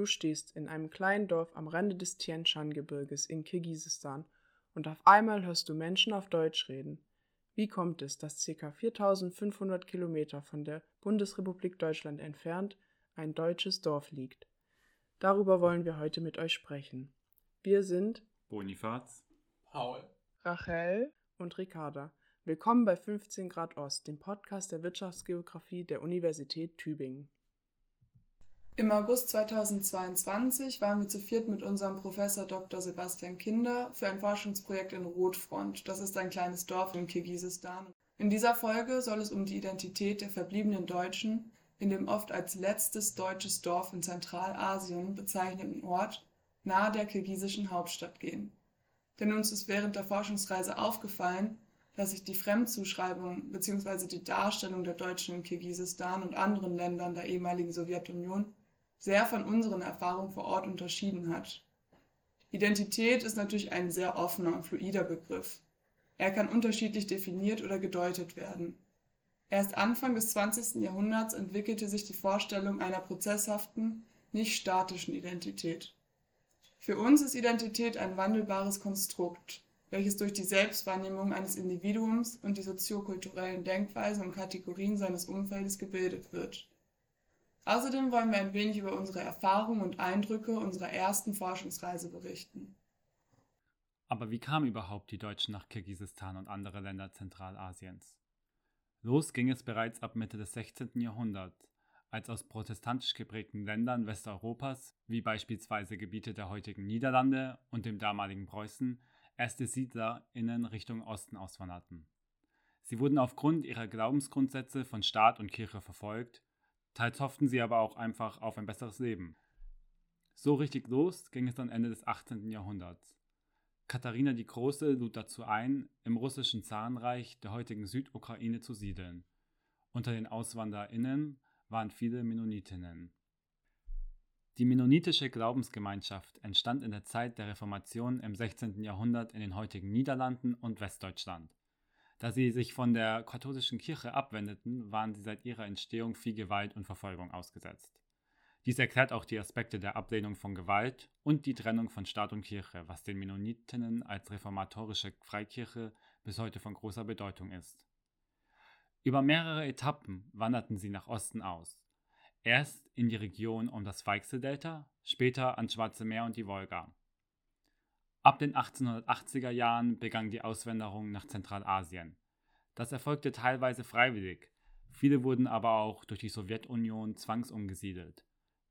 Du stehst in einem kleinen Dorf am Rande des Tien Shan Gebirges in Kirgisistan und auf einmal hörst du Menschen auf Deutsch reden. Wie kommt es, dass ca. 4500 Kilometer von der Bundesrepublik Deutschland entfernt ein deutsches Dorf liegt? Darüber wollen wir heute mit euch sprechen. Wir sind Bonifaz, Paul, Rachel und Ricarda. Willkommen bei 15 Grad Ost, dem Podcast der Wirtschaftsgeografie der Universität Tübingen. Im August 2022 waren wir zu viert mit unserem Professor Dr. Sebastian Kinder für ein Forschungsprojekt in Rotfront. Das ist ein kleines Dorf in Kirgisistan. In dieser Folge soll es um die Identität der verbliebenen Deutschen in dem oft als letztes deutsches Dorf in Zentralasien bezeichneten Ort nahe der kirgisischen Hauptstadt gehen. Denn uns ist während der Forschungsreise aufgefallen, dass sich die Fremdzuschreibung bzw. die Darstellung der Deutschen in Kirgisistan und anderen Ländern der ehemaligen Sowjetunion sehr von unseren Erfahrungen vor Ort unterschieden hat. Identität ist natürlich ein sehr offener und fluider Begriff. Er kann unterschiedlich definiert oder gedeutet werden. Erst Anfang des 20. Jahrhunderts entwickelte sich die Vorstellung einer prozesshaften, nicht statischen Identität. Für uns ist Identität ein wandelbares Konstrukt, welches durch die Selbstwahrnehmung eines Individuums und die soziokulturellen Denkweisen und Kategorien seines Umfeldes gebildet wird. Außerdem wollen wir ein wenig über unsere Erfahrungen und Eindrücke unserer ersten Forschungsreise berichten. Aber wie kamen überhaupt die Deutschen nach Kirgisistan und andere Länder Zentralasiens? Los ging es bereits ab Mitte des 16. Jahrhunderts, als aus protestantisch geprägten Ländern Westeuropas, wie beispielsweise Gebiete der heutigen Niederlande und dem damaligen Preußen, erste SiedlerInnen Richtung Osten auswanderten. Sie wurden aufgrund ihrer Glaubensgrundsätze von Staat und Kirche verfolgt Teils hofften sie aber auch einfach auf ein besseres Leben. So richtig los ging es dann Ende des 18. Jahrhunderts. Katharina die Große lud dazu ein, im russischen Zarenreich der heutigen Südukraine zu siedeln. Unter den AuswanderInnen waren viele Mennonitinnen. Die mennonitische Glaubensgemeinschaft entstand in der Zeit der Reformation im 16. Jahrhundert in den heutigen Niederlanden und Westdeutschland. Da sie sich von der katholischen Kirche abwendeten, waren sie seit ihrer Entstehung viel Gewalt und Verfolgung ausgesetzt. Dies erklärt auch die Aspekte der Ablehnung von Gewalt und die Trennung von Staat und Kirche, was den Mennonitinnen als reformatorische Freikirche bis heute von großer Bedeutung ist. Über mehrere Etappen wanderten sie nach Osten aus. Erst in die Region um das Weichseldelta, später ans Schwarze Meer und die Wolga. Ab den 1880er Jahren begann die Auswanderung nach Zentralasien. Das erfolgte teilweise freiwillig, viele wurden aber auch durch die Sowjetunion zwangsumgesiedelt.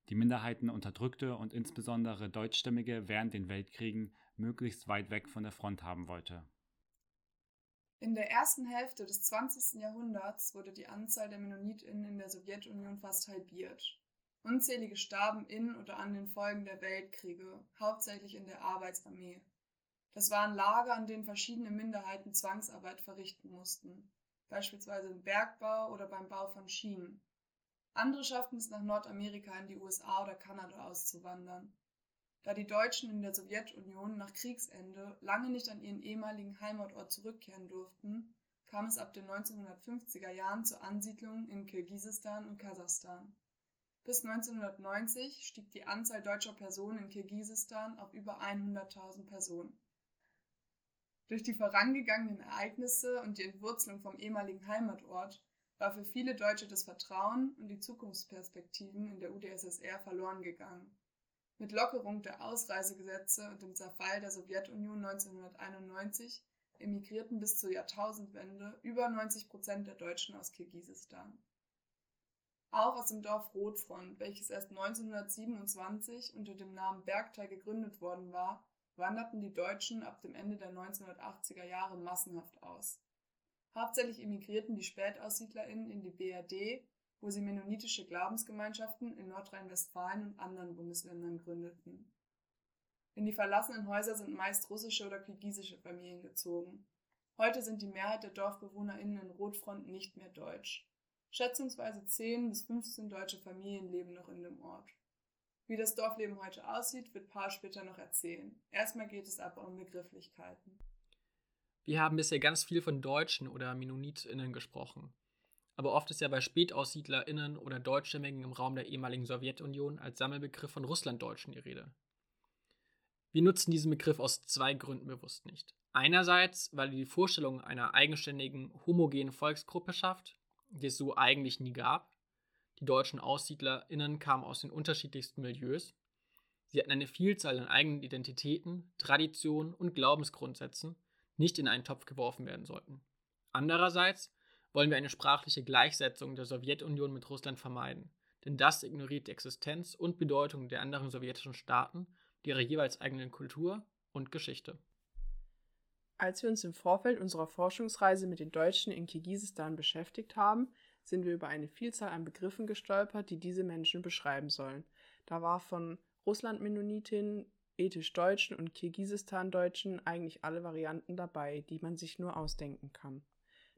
Die Minderheiten unterdrückte und insbesondere Deutschstämmige während den Weltkriegen möglichst weit weg von der Front haben wollte. In der ersten Hälfte des 20. Jahrhunderts wurde die Anzahl der Mennonitinnen in der Sowjetunion fast halbiert. Unzählige starben in oder an den Folgen der Weltkriege, hauptsächlich in der Arbeitsarmee. Das waren Lager, an denen verschiedene Minderheiten Zwangsarbeit verrichten mussten, beispielsweise im Bergbau oder beim Bau von Schienen. Andere schafften es nach Nordamerika in die USA oder Kanada auszuwandern. Da die Deutschen in der Sowjetunion nach Kriegsende lange nicht an ihren ehemaligen Heimatort zurückkehren durften, kam es ab den 1950er Jahren zur Ansiedlung in Kirgisistan und Kasachstan. Bis 1990 stieg die Anzahl deutscher Personen in Kirgisistan auf über 100.000 Personen. Durch die vorangegangenen Ereignisse und die Entwurzelung vom ehemaligen Heimatort war für viele Deutsche das Vertrauen und die Zukunftsperspektiven in der UdSSR verloren gegangen. Mit Lockerung der Ausreisegesetze und dem Zerfall der Sowjetunion 1991 emigrierten bis zur Jahrtausendwende über 90 Prozent der Deutschen aus Kirgisistan. Auch aus dem Dorf Rotfront, welches erst 1927 unter dem Namen Bergtal gegründet worden war, wanderten die Deutschen ab dem Ende der 1980er Jahre massenhaft aus. Hauptsächlich emigrierten die SpätaussiedlerInnen in die BRD, wo sie mennonitische Glaubensgemeinschaften in Nordrhein-Westfalen und anderen Bundesländern gründeten. In die verlassenen Häuser sind meist russische oder kirgisische Familien gezogen. Heute sind die Mehrheit der DorfbewohnerInnen in Rotfront nicht mehr deutsch. Schätzungsweise 10 bis 15 deutsche Familien leben noch in dem Ort. Wie das Dorfleben heute aussieht, wird Paul später noch erzählen. Erstmal geht es aber um Begrifflichkeiten. Wir haben bisher ganz viel von Deutschen oder MennonitInnen gesprochen. aber oft ist ja bei SpätaussiedlerInnen oder Deutschstämmigen im Raum der ehemaligen Sowjetunion als Sammelbegriff von Russlanddeutschen die Rede. Wir nutzen diesen Begriff aus zwei Gründen bewusst nicht. Einerseits, weil er die Vorstellung einer eigenständigen, homogenen Volksgruppe schafft, die es so eigentlich nie gab. Die deutschen AussiedlerInnen kamen aus den unterschiedlichsten Milieus. Sie hatten eine Vielzahl an eigenen Identitäten, Traditionen und Glaubensgrundsätzen, nicht in einen Topf geworfen werden sollten. Andererseits wollen wir eine sprachliche Gleichsetzung der Sowjetunion mit Russland vermeiden, denn das ignoriert die Existenz und Bedeutung der anderen sowjetischen Staaten, ihrer jeweils eigenen Kultur und Geschichte. Als wir uns im Vorfeld unserer Forschungsreise mit den Deutschen in Kirgisistan beschäftigt haben, sind wir über eine Vielzahl an Begriffen gestolpert, die diese Menschen beschreiben sollen. Da war von Russland-Mennonitinnen, ethisch-Deutschen und Kirgisistan-Deutschen eigentlich alle Varianten dabei, die man sich nur ausdenken kann.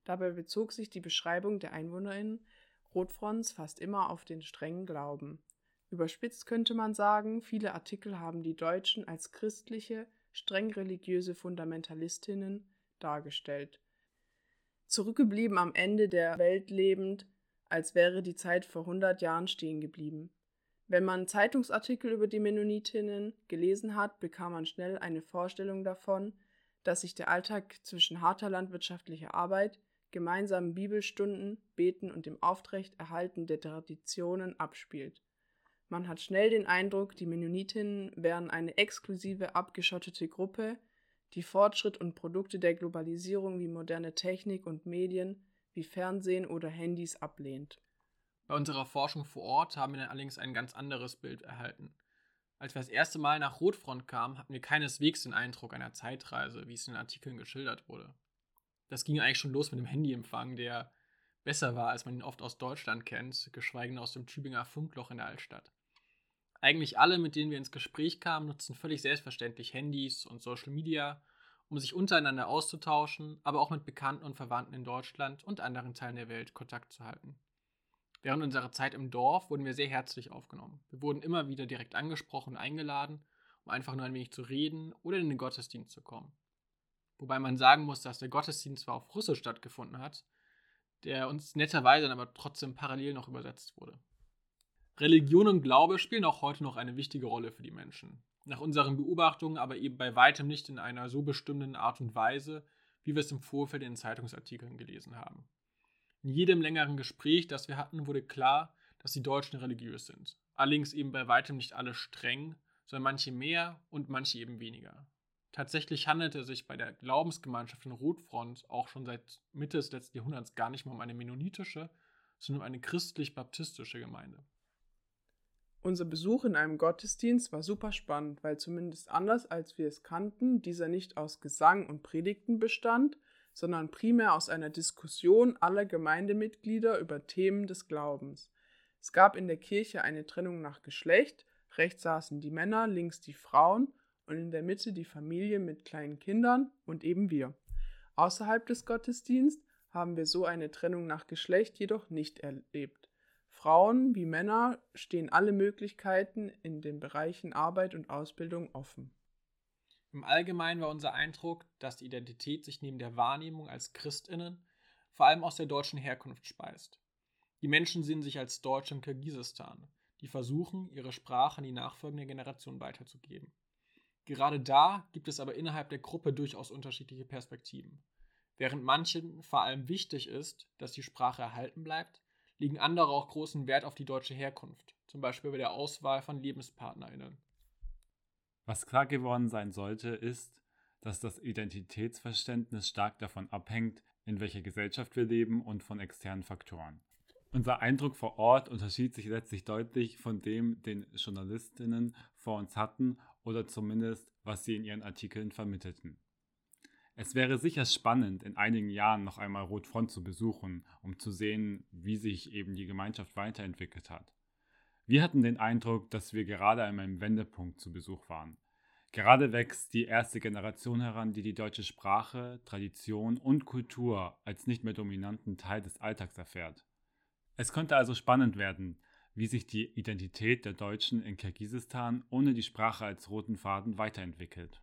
Dabei bezog sich die Beschreibung der EinwohnerInnen Rotfronts fast immer auf den strengen Glauben. Überspitzt könnte man sagen, viele Artikel haben die Deutschen als christliche, streng religiöse Fundamentalistinnen dargestellt. Zurückgeblieben am Ende der Welt lebend, als wäre die Zeit vor 100 Jahren stehen geblieben. Wenn man Zeitungsartikel über die Mennonitinnen gelesen hat, bekam man schnell eine Vorstellung davon, dass sich der Alltag zwischen harter landwirtschaftlicher Arbeit, gemeinsamen Bibelstunden, Beten und dem Aufrechterhalten der Traditionen abspielt. Man hat schnell den Eindruck, die Mennonitinnen wären eine exklusive, abgeschottete Gruppe, die Fortschritt und Produkte der Globalisierung wie moderne Technik und Medien wie Fernsehen oder Handys ablehnt. Bei unserer Forschung vor Ort haben wir dann allerdings ein ganz anderes Bild erhalten. Als wir das erste Mal nach Rotfront kamen, hatten wir keineswegs den Eindruck einer Zeitreise, wie es in den Artikeln geschildert wurde. Das ging eigentlich schon los mit dem Handyempfang, der besser war, als man ihn oft aus Deutschland kennt, geschweige denn aus dem Tübinger Funkloch in der Altstadt. Eigentlich alle, mit denen wir ins Gespräch kamen, nutzen völlig selbstverständlich Handys und Social Media, um sich untereinander auszutauschen, aber auch mit Bekannten und Verwandten in Deutschland und anderen Teilen der Welt Kontakt zu halten. Während unserer Zeit im Dorf wurden wir sehr herzlich aufgenommen. Wir wurden immer wieder direkt angesprochen und eingeladen, um einfach nur ein wenig zu reden oder in den Gottesdienst zu kommen. Wobei man sagen muss, dass der Gottesdienst zwar auf Russisch stattgefunden hat, der uns netterweise dann aber trotzdem parallel noch übersetzt wurde. Religion und Glaube spielen auch heute noch eine wichtige Rolle für die Menschen. Nach unseren Beobachtungen aber eben bei weitem nicht in einer so bestimmenden Art und Weise, wie wir es im Vorfeld in Zeitungsartikeln gelesen haben. In jedem längeren Gespräch, das wir hatten, wurde klar, dass die Deutschen religiös sind. Allerdings eben bei weitem nicht alle streng, sondern manche mehr und manche eben weniger. Tatsächlich handelte es sich bei der Glaubensgemeinschaft in Rotfront auch schon seit Mitte des letzten Jahrhunderts gar nicht mehr um eine mennonitische, sondern um eine christlich-baptistische Gemeinde. Unser Besuch in einem Gottesdienst war super spannend, weil zumindest anders als wir es kannten, dieser nicht aus Gesang und Predigten bestand, sondern primär aus einer Diskussion aller Gemeindemitglieder über Themen des Glaubens. Es gab in der Kirche eine Trennung nach Geschlecht, rechts saßen die Männer, links die Frauen und in der Mitte die Familie mit kleinen Kindern und eben wir. Außerhalb des Gottesdienstes haben wir so eine Trennung nach Geschlecht jedoch nicht erlebt. Frauen wie Männer stehen alle Möglichkeiten in den Bereichen Arbeit und Ausbildung offen. Im Allgemeinen war unser Eindruck, dass die Identität sich neben der Wahrnehmung als Christinnen vor allem aus der deutschen Herkunft speist. Die Menschen sehen sich als Deutsche im Kirgisistan, die versuchen, ihre Sprache an die nachfolgende Generation weiterzugeben. Gerade da gibt es aber innerhalb der Gruppe durchaus unterschiedliche Perspektiven. Während manchen vor allem wichtig ist, dass die Sprache erhalten bleibt, legen andere auch großen Wert auf die deutsche Herkunft, zum Beispiel bei der Auswahl von LebenspartnerInnen. Was klar geworden sein sollte, ist, dass das Identitätsverständnis stark davon abhängt, in welcher Gesellschaft wir leben und von externen Faktoren. Unser Eindruck vor Ort unterschied sich letztlich deutlich von dem, den Journalistinnen vor uns hatten oder zumindest, was sie in ihren Artikeln vermittelten. Es wäre sicher spannend, in einigen Jahren noch einmal Rotfront zu besuchen, um zu sehen, wie sich eben die Gemeinschaft weiterentwickelt hat. Wir hatten den Eindruck, dass wir gerade an einem Wendepunkt zu Besuch waren. Gerade wächst die erste Generation heran, die die deutsche Sprache, Tradition und Kultur als nicht mehr dominanten Teil des Alltags erfährt. Es könnte also spannend werden, wie sich die Identität der Deutschen in Kirgisistan ohne die Sprache als roten Faden weiterentwickelt.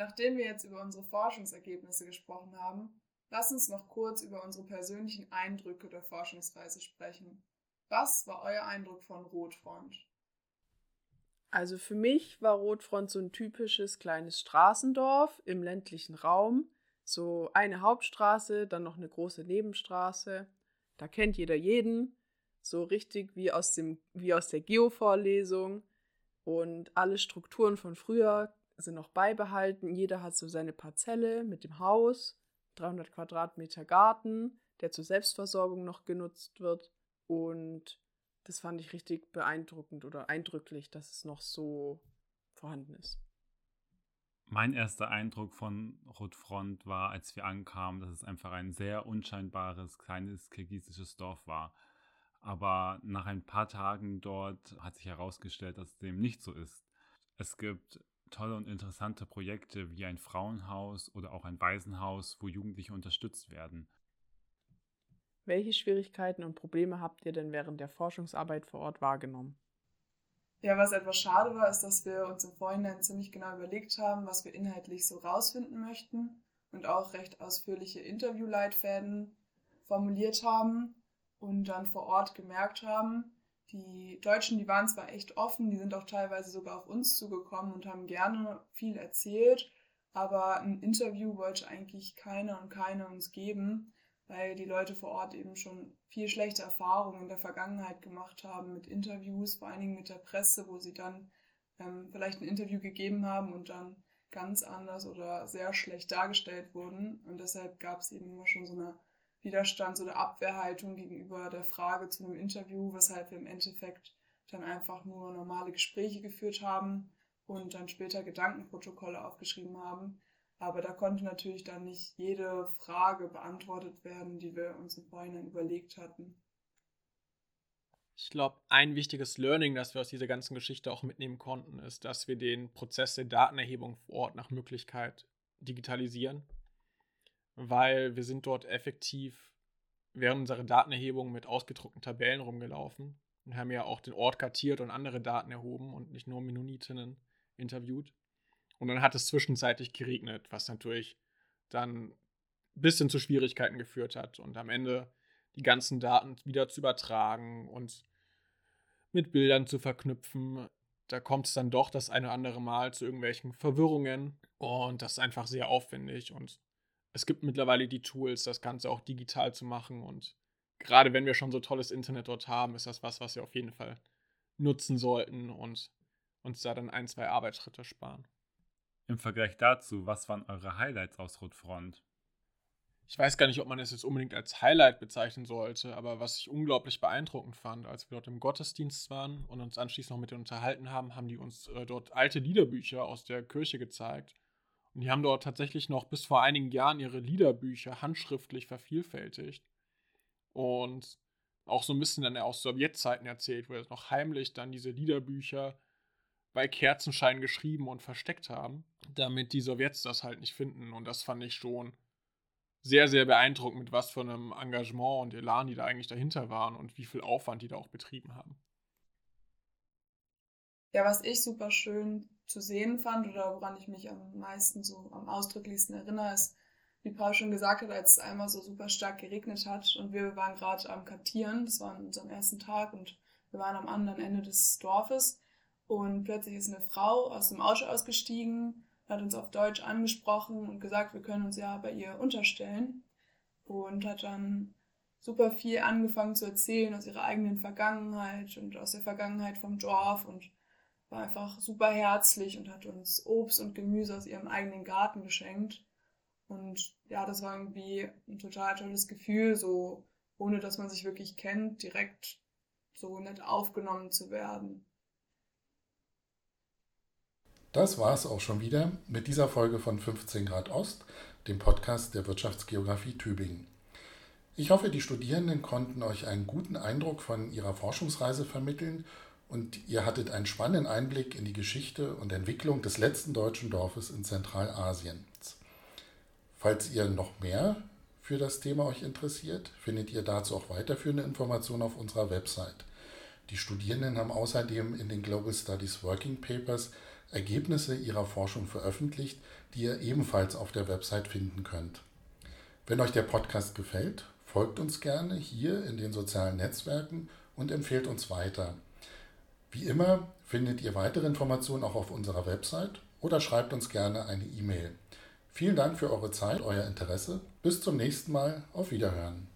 Nachdem wir jetzt über unsere Forschungsergebnisse gesprochen haben, Lass uns noch kurz über unsere persönlichen Eindrücke der Forschungsreise sprechen. Was war euer Eindruck von Rotfront? Also für mich war Rotfront so ein typisches kleines Straßendorf im ländlichen Raum. So eine Hauptstraße, dann noch eine große Nebenstraße. Da kennt jeder jeden. So richtig wie aus, dem, wie aus der Geo-Vorlesung. Und alle Strukturen von früher sind noch beibehalten. Jeder hat so seine Parzelle mit dem Haus, 300 Quadratmeter Garten, der zur Selbstversorgung noch genutzt wird. Und das fand ich richtig beeindruckend oder eindrücklich, dass es noch so vorhanden ist. Mein erster Eindruck von Rotfront war, als wir ankamen, dass es einfach ein sehr unscheinbares, kleines kirgisisches Dorf war. Aber nach ein paar Tagen dort hat sich herausgestellt, dass dem nicht so ist. Es gibt tolle und interessante Projekte wie ein Frauenhaus oder auch ein Waisenhaus, wo Jugendliche unterstützt werden. Welche Schwierigkeiten und Probleme habt ihr denn während der Forschungsarbeit vor Ort wahrgenommen? Ja, was etwas schade war, ist, dass wir uns im Vorhinein ziemlich genau überlegt haben, was wir inhaltlich so rausfinden möchten und auch recht ausführliche Interviewleitfäden formuliert haben und dann vor Ort gemerkt haben, die Deutschen, die waren zwar echt offen, die sind auch teilweise sogar auf uns zugekommen und haben gerne viel erzählt, aber ein Interview wollte eigentlich keiner und keine uns geben, weil die Leute vor Ort eben schon viel schlechte Erfahrungen in der Vergangenheit gemacht haben mit Interviews, vor allen Dingen mit der Presse, wo sie dann ähm, vielleicht ein Interview gegeben haben und dann ganz anders oder sehr schlecht dargestellt wurden. Und deshalb gab es eben immer schon so eine Widerstands- oder Abwehrhaltung gegenüber der Frage zu einem Interview, weshalb wir im Endeffekt dann einfach nur normale Gespräche geführt haben und dann später Gedankenprotokolle aufgeschrieben haben. Aber da konnte natürlich dann nicht jede Frage beantwortet werden, die wir uns im Vorhinein überlegt hatten. Ich glaube, ein wichtiges Learning, das wir aus dieser ganzen Geschichte auch mitnehmen konnten, ist, dass wir den Prozess der Datenerhebung vor Ort nach Möglichkeit digitalisieren weil wir sind dort effektiv während unserer Datenerhebung mit ausgedruckten Tabellen rumgelaufen und haben ja auch den Ort kartiert und andere Daten erhoben und nicht nur Mennonitinnen interviewt. Und dann hat es zwischenzeitlich geregnet, was natürlich dann ein bisschen zu Schwierigkeiten geführt hat und am Ende die ganzen Daten wieder zu übertragen und mit Bildern zu verknüpfen. Da kommt es dann doch das eine oder andere Mal zu irgendwelchen Verwirrungen und das ist einfach sehr aufwendig und es gibt mittlerweile die Tools, das Ganze auch digital zu machen. Und gerade wenn wir schon so tolles Internet dort haben, ist das was, was wir auf jeden Fall nutzen sollten und uns da dann ein, zwei Arbeitsschritte sparen. Im Vergleich dazu, was waren eure Highlights aus Rotfront? Ich weiß gar nicht, ob man es jetzt unbedingt als Highlight bezeichnen sollte, aber was ich unglaublich beeindruckend fand, als wir dort im Gottesdienst waren und uns anschließend noch mit denen unterhalten haben, haben die uns äh, dort alte Liederbücher aus der Kirche gezeigt und die haben dort tatsächlich noch bis vor einigen Jahren ihre Liederbücher handschriftlich vervielfältigt. Und auch so ein bisschen dann aus Sowjetzeiten erzählt, wo sie noch heimlich dann diese Liederbücher bei Kerzenschein geschrieben und versteckt haben, damit die Sowjets das halt nicht finden. Und das fand ich schon sehr, sehr beeindruckend, mit was für einem Engagement und Elan die da eigentlich dahinter waren und wie viel Aufwand die da auch betrieben haben. Ja, was ich super schön zu sehen fand oder woran ich mich am meisten so am ausdrücklichsten erinnere, ist, wie Paul schon gesagt hat, als es einmal so super stark geregnet hat und wir waren gerade am Kartieren, das war an unserem ersten Tag und wir waren am anderen Ende des Dorfes und plötzlich ist eine Frau aus dem Auto ausgestiegen, hat uns auf Deutsch angesprochen und gesagt, wir können uns ja bei ihr unterstellen und hat dann super viel angefangen zu erzählen aus ihrer eigenen Vergangenheit und aus der Vergangenheit vom Dorf und war einfach super herzlich und hat uns Obst und Gemüse aus ihrem eigenen Garten geschenkt. Und ja, das war irgendwie ein total tolles Gefühl, so ohne dass man sich wirklich kennt, direkt so nett aufgenommen zu werden. Das war es auch schon wieder mit dieser Folge von 15 Grad Ost, dem Podcast der Wirtschaftsgeografie Tübingen. Ich hoffe, die Studierenden konnten euch einen guten Eindruck von ihrer Forschungsreise vermitteln und ihr hattet einen spannenden Einblick in die Geschichte und Entwicklung des letzten deutschen Dorfes in Zentralasien. Falls ihr noch mehr für das Thema euch interessiert, findet ihr dazu auch weiterführende Informationen auf unserer Website. Die Studierenden haben außerdem in den Global Studies Working Papers Ergebnisse ihrer Forschung veröffentlicht, die ihr ebenfalls auf der Website finden könnt. Wenn euch der Podcast gefällt, folgt uns gerne hier in den sozialen Netzwerken und empfehlt uns weiter. Wie immer findet ihr weitere Informationen auch auf unserer Website oder schreibt uns gerne eine E-Mail. Vielen Dank für eure Zeit, euer Interesse. Bis zum nächsten Mal. Auf Wiederhören.